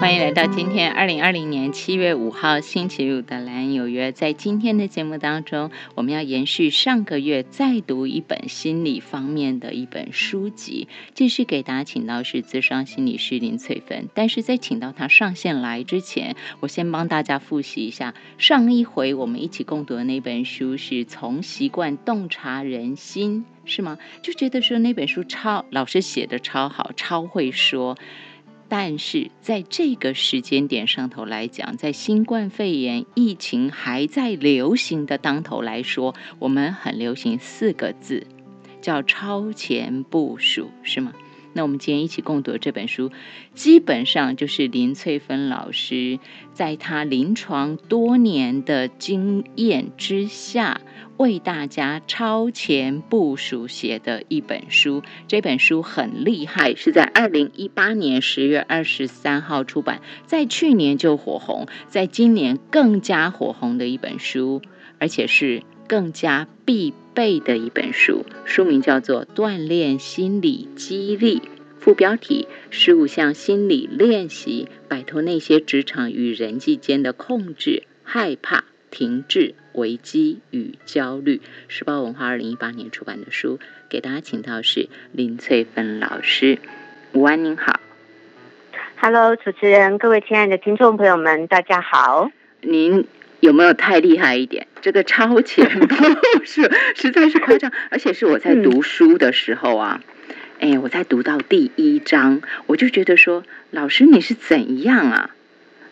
欢迎来到今天二零二零年七月五号星期五的蓝有约。在今天的节目当中，我们要延续上个月再读一本心理方面的一本书籍，继续给大家请到是资商心理师林翠芬。但是在请到他上线来之前，我先帮大家复习一下上一回我们一起共读的那本书，是从习惯洞察人心，是吗？就觉得说那本书超老师写的超好，超会说。但是在这个时间点上头来讲，在新冠肺炎疫情还在流行的当头来说，我们很流行四个字，叫超前部署，是吗？那我们今天一起共读这本书，基本上就是林翠芬老师在她临床多年的经验之下。为大家超前部署写的一本书，这本书很厉害，是在二零一八年十月二十三号出版，在去年就火红，在今年更加火红的一本书，而且是更加必备的一本书。书名叫做《锻炼心理激励》，副标题：十五项心理练习，摆脱那些职场与人际间的控制、害怕。停滞、危机与焦虑，时报文化二零一八年出版的书，给大家请到是林翠芬老师。午安，您好。Hello，主持人，各位亲爱的听众朋友们，大家好。您有没有太厉害一点？这个超前部署 实在是夸张，而且是我在读书的时候啊，哎，我在读到第一章，我就觉得说，老师你是怎样啊？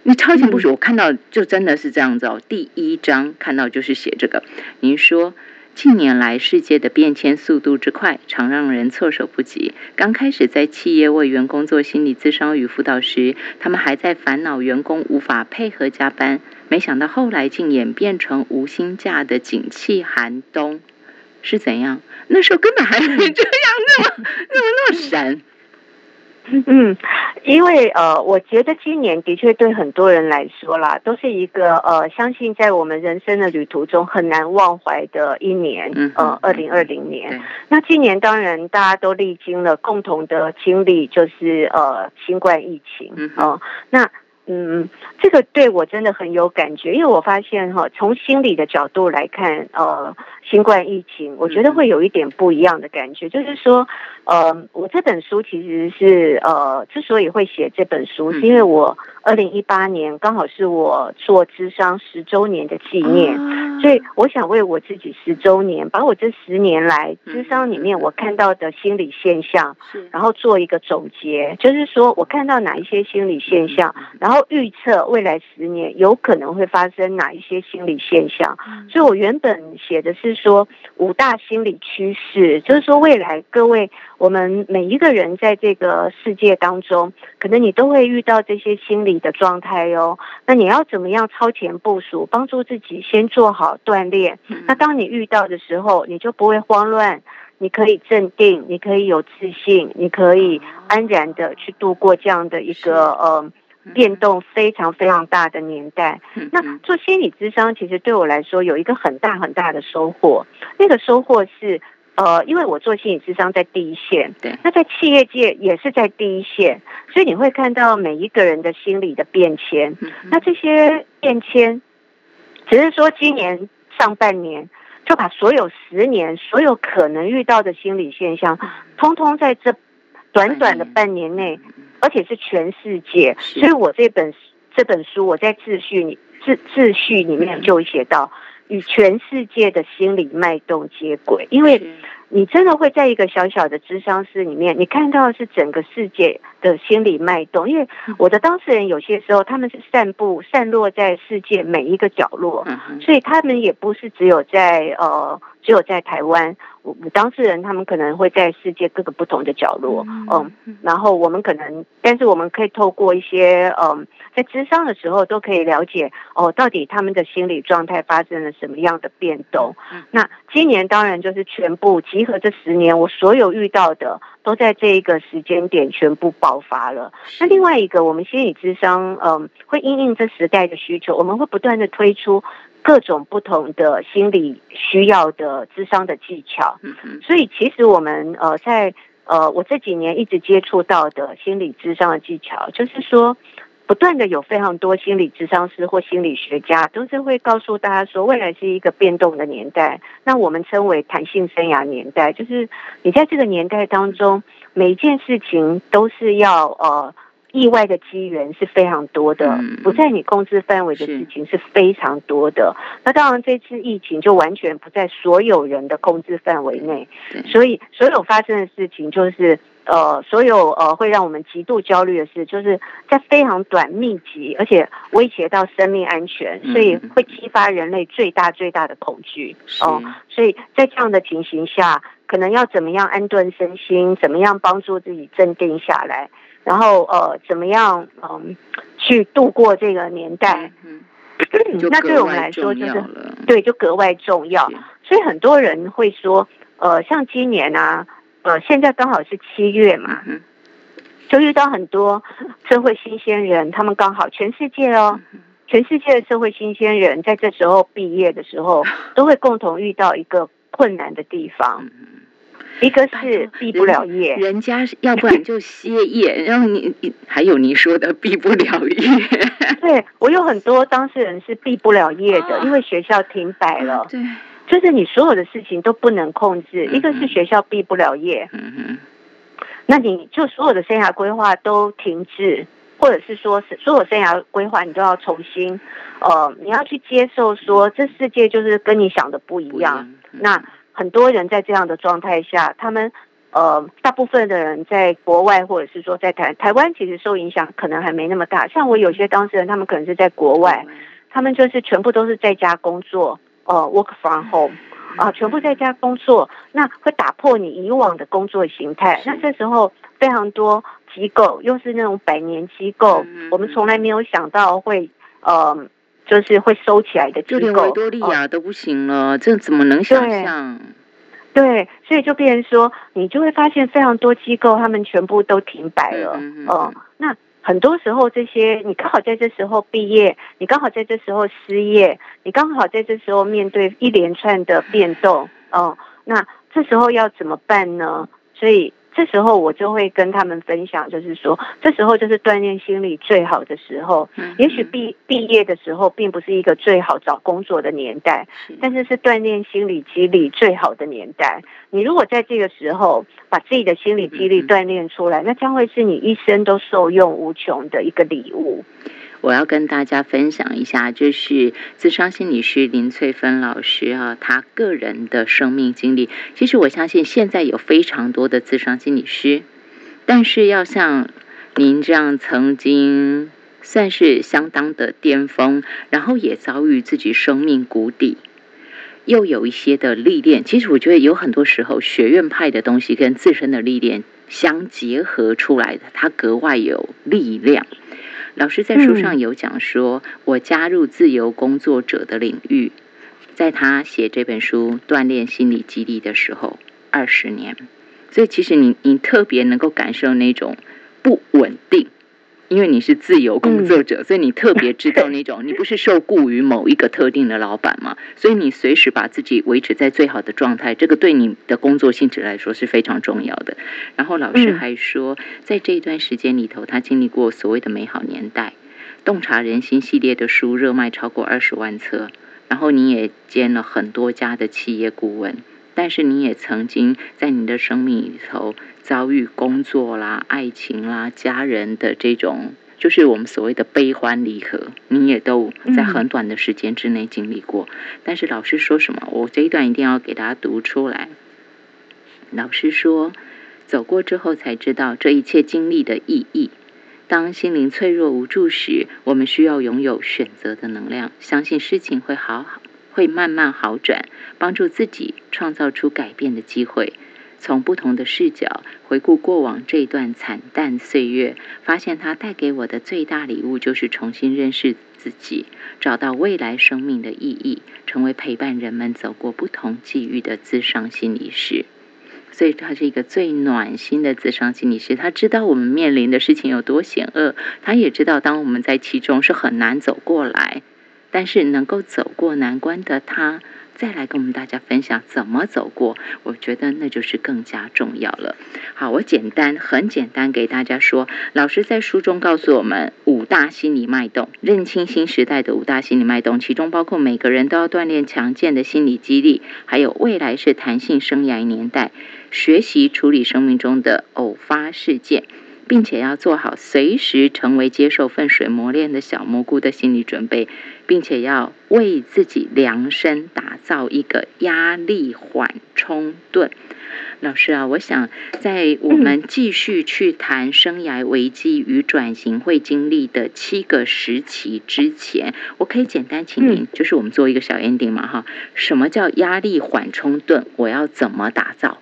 你超前部署，我看到就真的是这样子哦。第一章看到就是写这个，您说近年来世界的变迁速度之快，常让人措手不及。刚开始在企业为员工做心理咨商与辅导时，他们还在烦恼员工无法配合加班，没想到后来竟演变成无薪假的景气寒冬，是怎样？那时候根本还没这样，那么嗯，因为呃，我觉得今年的确对很多人来说啦，都是一个呃，相信在我们人生的旅途中很难忘怀的一年。嗯，呃，二零二零年。那今年当然大家都历经了共同的经历，就是呃，新冠疫情。嗯，那。嗯，这个对我真的很有感觉，因为我发现哈，从心理的角度来看，呃，新冠疫情，我觉得会有一点不一样的感觉，就是说，呃，我这本书其实是呃，之所以会写这本书，是因为我。二零一八年刚好是我做智商十周年的纪念，所以我想为我自己十周年，把我这十年来智商里面我看到的心理现象，然后做一个总结，就是说我看到哪一些心理现象，然后预测未来十年有可能会发生哪一些心理现象。所以我原本写的是说五大心理趋势，就是说未来各位我们每一个人在这个世界当中，可能你都会遇到这些心理。的状态哟，那你要怎么样超前部署，帮助自己先做好锻炼？那当你遇到的时候，你就不会慌乱，你可以镇定，你可以有自信，你可以安然的去度过这样的一个呃变动非常非常大的年代。那做心理智商，其实对我来说有一个很大很大的收获，那个收获是。呃，因为我做心理智商在第一线，对，那在企业界也是在第一线，所以你会看到每一个人的心理的变迁。那这些变迁，只是说今年上半年就把所有十年所有可能遇到的心理现象，通通在这短短的半年内，而且是全世界。所以我这本这本书，我在秩序里自秩序里面就写到。与全世界的心理脉动接轨，因为你真的会在一个小小的智商室里面，你看到的是整个世界的心理脉动。因为我的当事人有些时候他们是散布、散落在世界每一个角落，所以他们也不是只有在呃，只有在台湾。我当事人他们可能会在世界各个不同的角落，嗯，然后我们可能，但是我们可以透过一些，嗯，在智商的时候都可以了解，哦，到底他们的心理状态发生了什么样的变动。那今年当然就是全部集合这十年，我所有遇到的都在这一个时间点全部爆发了。那另外一个，我们心理智商，嗯，会因应这时代的需求，我们会不断的推出。各种不同的心理需要的智商的技巧，所以其实我们呃在呃我这几年一直接触到的心理智商的技巧，就是说不断的有非常多心理智商师或心理学家，都是会告诉大家说，未来是一个变动的年代。那我们称为弹性生涯年代，就是你在这个年代当中，每一件事情都是要呃。意外的机缘是非常多的，不在你控制范围的事情是非常多的。那当然，这次疫情就完全不在所有人的控制范围内，所以所有发生的事情，就是呃，所有呃会让我们极度焦虑的事，就是在非常短、密集，而且威胁到生命安全，所以会激发人类最大最大的恐惧。哦，所以在这样的情形下，可能要怎么样安顿身心，怎么样帮助自己镇定下来。然后呃，怎么样嗯，去度过这个年代？嗯，那对我们来说就是对，就格外重要。所以很多人会说，呃，像今年啊，呃，现在刚好是七月嘛，就遇到很多社会新鲜人，他们刚好全世界哦，全世界的社会新鲜人在这时候毕业的时候，都会共同遇到一个困难的地方。一个是毕不了业，人家要不然就歇业，然后你还有你说的毕不了业。对我有很多当事人是毕不了业的，因为学校停摆了。对，就是你所有的事情都不能控制。一个是学校毕不了业，那你就所有的生涯规划都停滞，或者是说是所有生涯规划你都要重新，呃，你要去接受说这世界就是跟你想的不一样。那很多人在这样的状态下，他们呃，大部分的人在国外，或者是说在台台湾，其实受影响可能还没那么大。像我有些当事人，他们可能是在国外，他们就是全部都是在家工作，呃，work from home 啊，全部在家工作，那会打破你以往的工作形态。那这时候非常多机构，又是那种百年机构，我们从来没有想到会呃。就是会收起来的机构，就连维多利亚都不行了，这怎么能想象？对，所以就变成说，你就会发现非常多机构，他们全部都停摆了。嗯，那很多时候这些，你刚好在这时候毕业，你刚好在这时候失业，你刚好在这时候面对一连串的变动。哦，那这时候要怎么办呢？所以。这时候我就会跟他们分享，就是说，这时候就是锻炼心理最好的时候。也许毕毕业的时候并不是一个最好找工作的年代，但是是锻炼心理激励最好的年代。你如果在这个时候把自己的心理激励锻炼出来，那将会是你一生都受用无穷的一个礼物。我要跟大家分享一下，就是自商心理师林翠芬老师啊，他个人的生命经历。其实我相信现在有非常多的自商心理师，但是要像您这样曾经算是相当的巅峰，然后也遭遇自己生命谷底，又有一些的历练。其实我觉得有很多时候学院派的东西跟自身的历练相结合出来的，它格外有力量。老师在书上有讲说，我加入自由工作者的领域，在他写这本书锻炼心理激励的时候，二十年，所以其实你你特别能够感受那种不稳定。因为你是自由工作者，所以你特别知道那种你不是受雇于某一个特定的老板嘛，所以你随时把自己维持在最好的状态，这个对你的工作性质来说是非常重要的。然后老师还说，在这一段时间里头，他经历过所谓的美好年代，洞察人心系列的书热卖超过二十万册，然后你也兼了很多家的企业顾问。但是你也曾经在你的生命里头遭遇工作啦、爱情啦、家人的这种，就是我们所谓的悲欢离合，你也都在很短的时间之内经历过。但是老师说什么？我这一段一定要给大家读出来。老师说，走过之后才知道这一切经历的意义。当心灵脆弱无助时，我们需要拥有选择的能量，相信事情会好好。会慢慢好转，帮助自己创造出改变的机会。从不同的视角回顾过往这段惨淡岁月，发现它带给我的最大礼物就是重新认识自己，找到未来生命的意义，成为陪伴人们走过不同际遇的自伤心理师。所以，他是一个最暖心的自伤心理师。他知道我们面临的事情有多险恶，他也知道当我们在其中是很难走过来。但是能够走过难关的他，再来跟我们大家分享怎么走过，我觉得那就是更加重要了。好，我简单很简单给大家说，老师在书中告诉我们五大心理脉动，认清新时代的五大心理脉动，其中包括每个人都要锻炼强健的心理激励，还有未来是弹性生涯年代，学习处理生命中的偶发事件。并且要做好随时成为接受粪水磨练的小蘑菇的心理准备，并且要为自己量身打造一个压力缓冲盾。老师啊，我想在我们继续去谈生涯危机与转型会经历的七个时期之前，我可以简单请您，就是我们做一个小 ending 嘛哈？什么叫压力缓冲盾？我要怎么打造？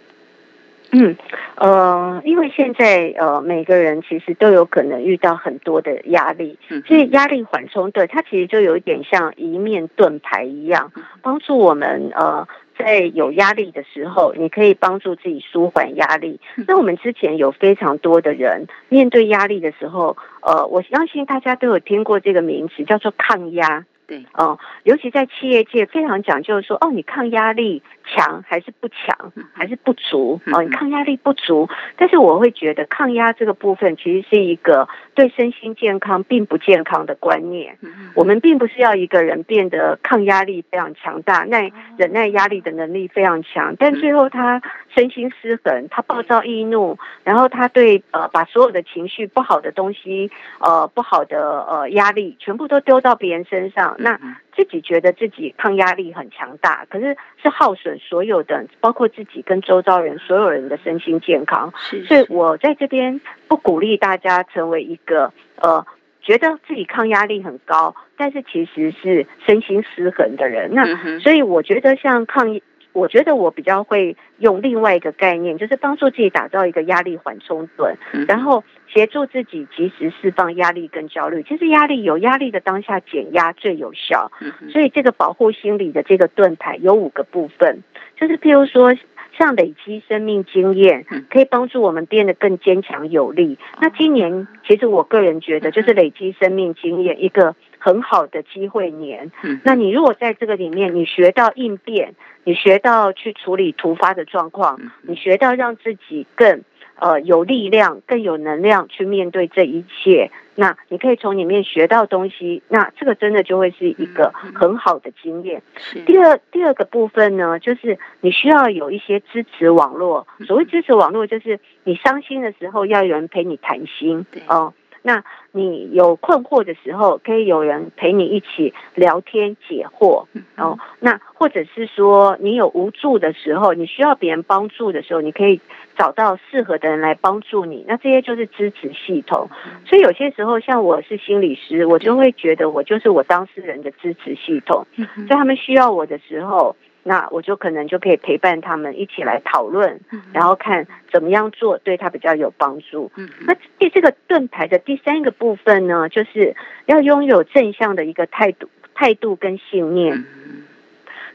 嗯，呃，因为现在呃，每个人其实都有可能遇到很多的压力，所以压力缓冲对它其实就有一点像一面盾牌一样，帮助我们呃，在有压力的时候，你可以帮助自己舒缓压力。那我们之前有非常多的人面对压力的时候，呃，我相信大家都有听过这个名词，叫做抗压。对，哦，尤其在企业界非常讲究说，哦，你抗压力强还是不强，还是不足？哦，你抗压力不足，但是我会觉得抗压这个部分其实是一个对身心健康并不健康的观念。我们并不是要一个人变得抗压力非常强大，耐忍耐压力的能力非常强，但最后他身心失衡，他暴躁易怒，然后他对呃把所有的情绪不好的东西，呃不好的呃压力全部都丢到别人身上。那自己觉得自己抗压力很强大，可是是耗损所有的，包括自己跟周遭人所有人的身心健康。所以我在这边不鼓励大家成为一个呃，觉得自己抗压力很高，但是其实是身心失衡的人。那所以我觉得像抗。我觉得我比较会用另外一个概念，就是帮助自己打造一个压力缓冲盾，然后协助自己及时释放压力跟焦虑。其实压力有压力的当下减压最有效，所以这个保护心理的这个盾牌有五个部分，就是譬如说像累积生命经验，可以帮助我们变得更坚强有力。那今年其实我个人觉得，就是累积生命经验一个。很好的机会年，那你如果在这个里面，你学到应变，你学到去处理突发的状况，你学到让自己更呃有力量、更有能量去面对这一切，那你可以从里面学到东西，那这个真的就会是一个很好的经验。第二第二个部分呢，就是你需要有一些支持网络。所谓支持网络，就是你伤心的时候要有人陪你谈心，哦。那你有困惑的时候，可以有人陪你一起聊天解惑哦。那或者是说，你有无助的时候，你需要别人帮助的时候，你可以找到适合的人来帮助你。那这些就是支持系统。所以有些时候，像我是心理师，我就会觉得我就是我当事人的支持系统。在他们需要我的时候。那我就可能就可以陪伴他们一起来讨论，然后看怎么样做对他比较有帮助。那第这个盾牌的第三个部分呢，就是要拥有正向的一个态度、态度跟信念，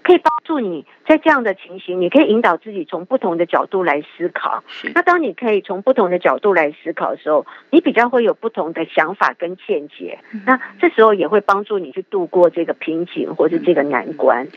可以帮助你在这样的情形，你可以引导自己从不同的角度来思考。那当你可以从不同的角度来思考的时候，你比较会有不同的想法跟见解。那这时候也会帮助你去度过这个瓶颈或者这个难关。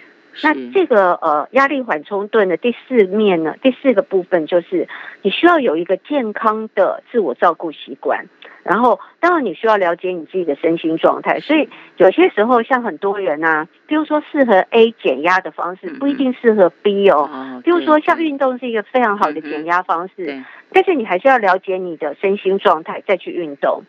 那这个呃压力缓冲盾的第四面呢，第四个部分就是你需要有一个健康的自我照顾习惯。然后，当然你需要了解你自己的身心状态，所以有些时候像很多人啊，比如说适合 A 减压的方式，不一定适合 B 哦。比如说像运动是一个非常好的减压方式，但是你还是要了解你的身心状态再去运动，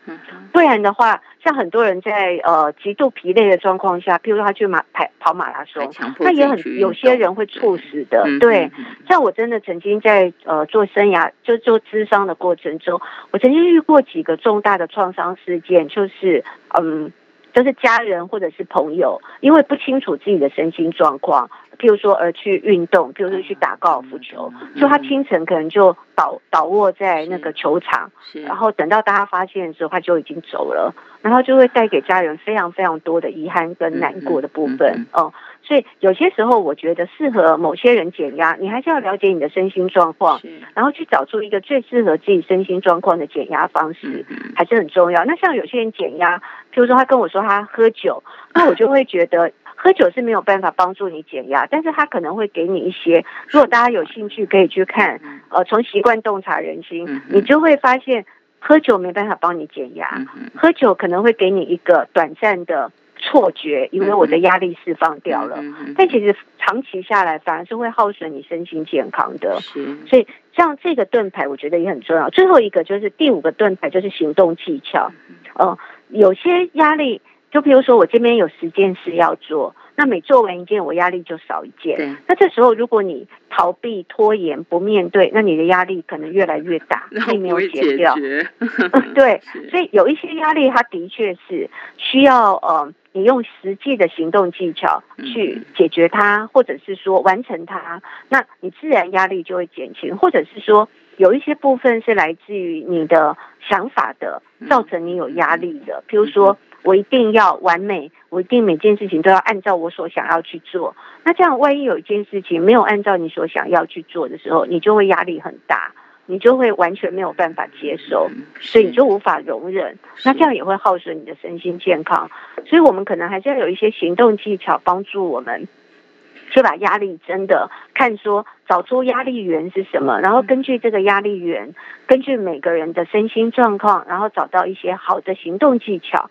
不然的话，像很多人在呃极度疲累的状况下，譬如说他去马跑跑马拉松，那也很有些人会猝死的。对，像我真的曾经在呃做生涯就做智商的过程中，我曾经遇过几个重。大的创伤事件就是，嗯，就是家人或者是朋友，因为不清楚自己的身心状况，譬如说而去运动，譬如说去打高尔夫球，就他清晨可能就倒倒卧在那个球场，然后等到大家发现的时候，他就已经走了，然后就会带给家人非常非常多的遗憾跟难过的部分，哦。所以有些时候，我觉得适合某些人减压，你还是要了解你的身心状况，然后去找出一个最适合自己身心状况的减压方式，还是很重要。那像有些人减压，譬如说他跟我说他喝酒，那我就会觉得。喝酒是没有办法帮助你减压，但是它可能会给你一些。如果大家有兴趣，可以去看，呃，从习惯洞察人心，你就会发现喝酒没办法帮你减压，喝酒可能会给你一个短暂的。错觉，因为我的压力释放掉了，但其实长期下来反而是会耗损你身心健康的。所以像这个盾牌，我觉得也很重要。最后一个就是第五个盾牌，就是行动技巧。呃，有些压力，就比如说我这边有十件事要做，那每做完一件，我压力就少一件。那这时候如果你逃避、拖延、不面对，那你的压力可能越来越大，并没有解掉。对，所以有一些压力，它的确是需要呃。你用实际的行动技巧去解决它，或者是说完成它，那你自然压力就会减轻。或者是说有一些部分是来自于你的想法的，造成你有压力的。譬如说，我一定要完美，我一定每件事情都要按照我所想要去做。那这样，万一有一件事情没有按照你所想要去做的时候，你就会压力很大。你就会完全没有办法接受，所以你就无法容忍，那这样也会耗损你的身心健康。所以我们可能还是要有一些行动技巧帮助我们，去把压力真的看说找出压力源是什么，然后根据这个压力源，根据每个人的身心状况，然后找到一些好的行动技巧。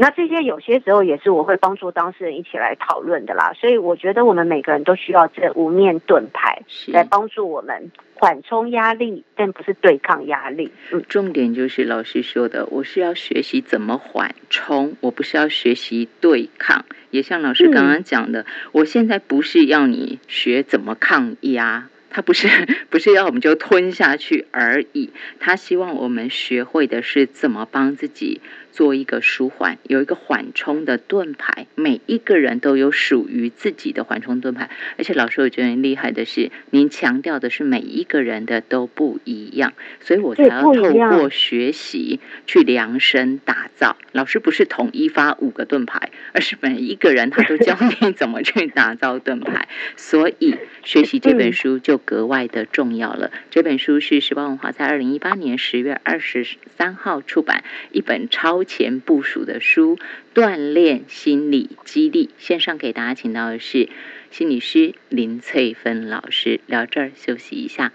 那这些有些时候也是我会帮助当事人一起来讨论的啦，所以我觉得我们每个人都需要这五面盾牌来帮助我们缓冲压力，但不是对抗压力。嗯，重点就是老师说的，我是要学习怎么缓冲，我不是要学习对抗。也像老师刚刚讲的，我现在不是要你学怎么抗压。他不是 不是要我们就吞下去而已，他希望我们学会的是怎么帮自己做一个舒缓，有一个缓冲的盾牌。每一个人都有属于自己的缓冲盾牌，而且老师我觉得很厉害的是，您强调的是每一个人的都不一样，所以我才要透过学习去量身打造。老师不是统一发五个盾牌，而是每一个人他都教 你怎么去打造盾牌，所以学习这本书就。格外的重要了。这本书是时报文化在二零一八年十月二十三号出版，一本超前部署的书，锻炼心理激励。线上给大家请到的是心理师林翠芬老师。聊这儿休息一下。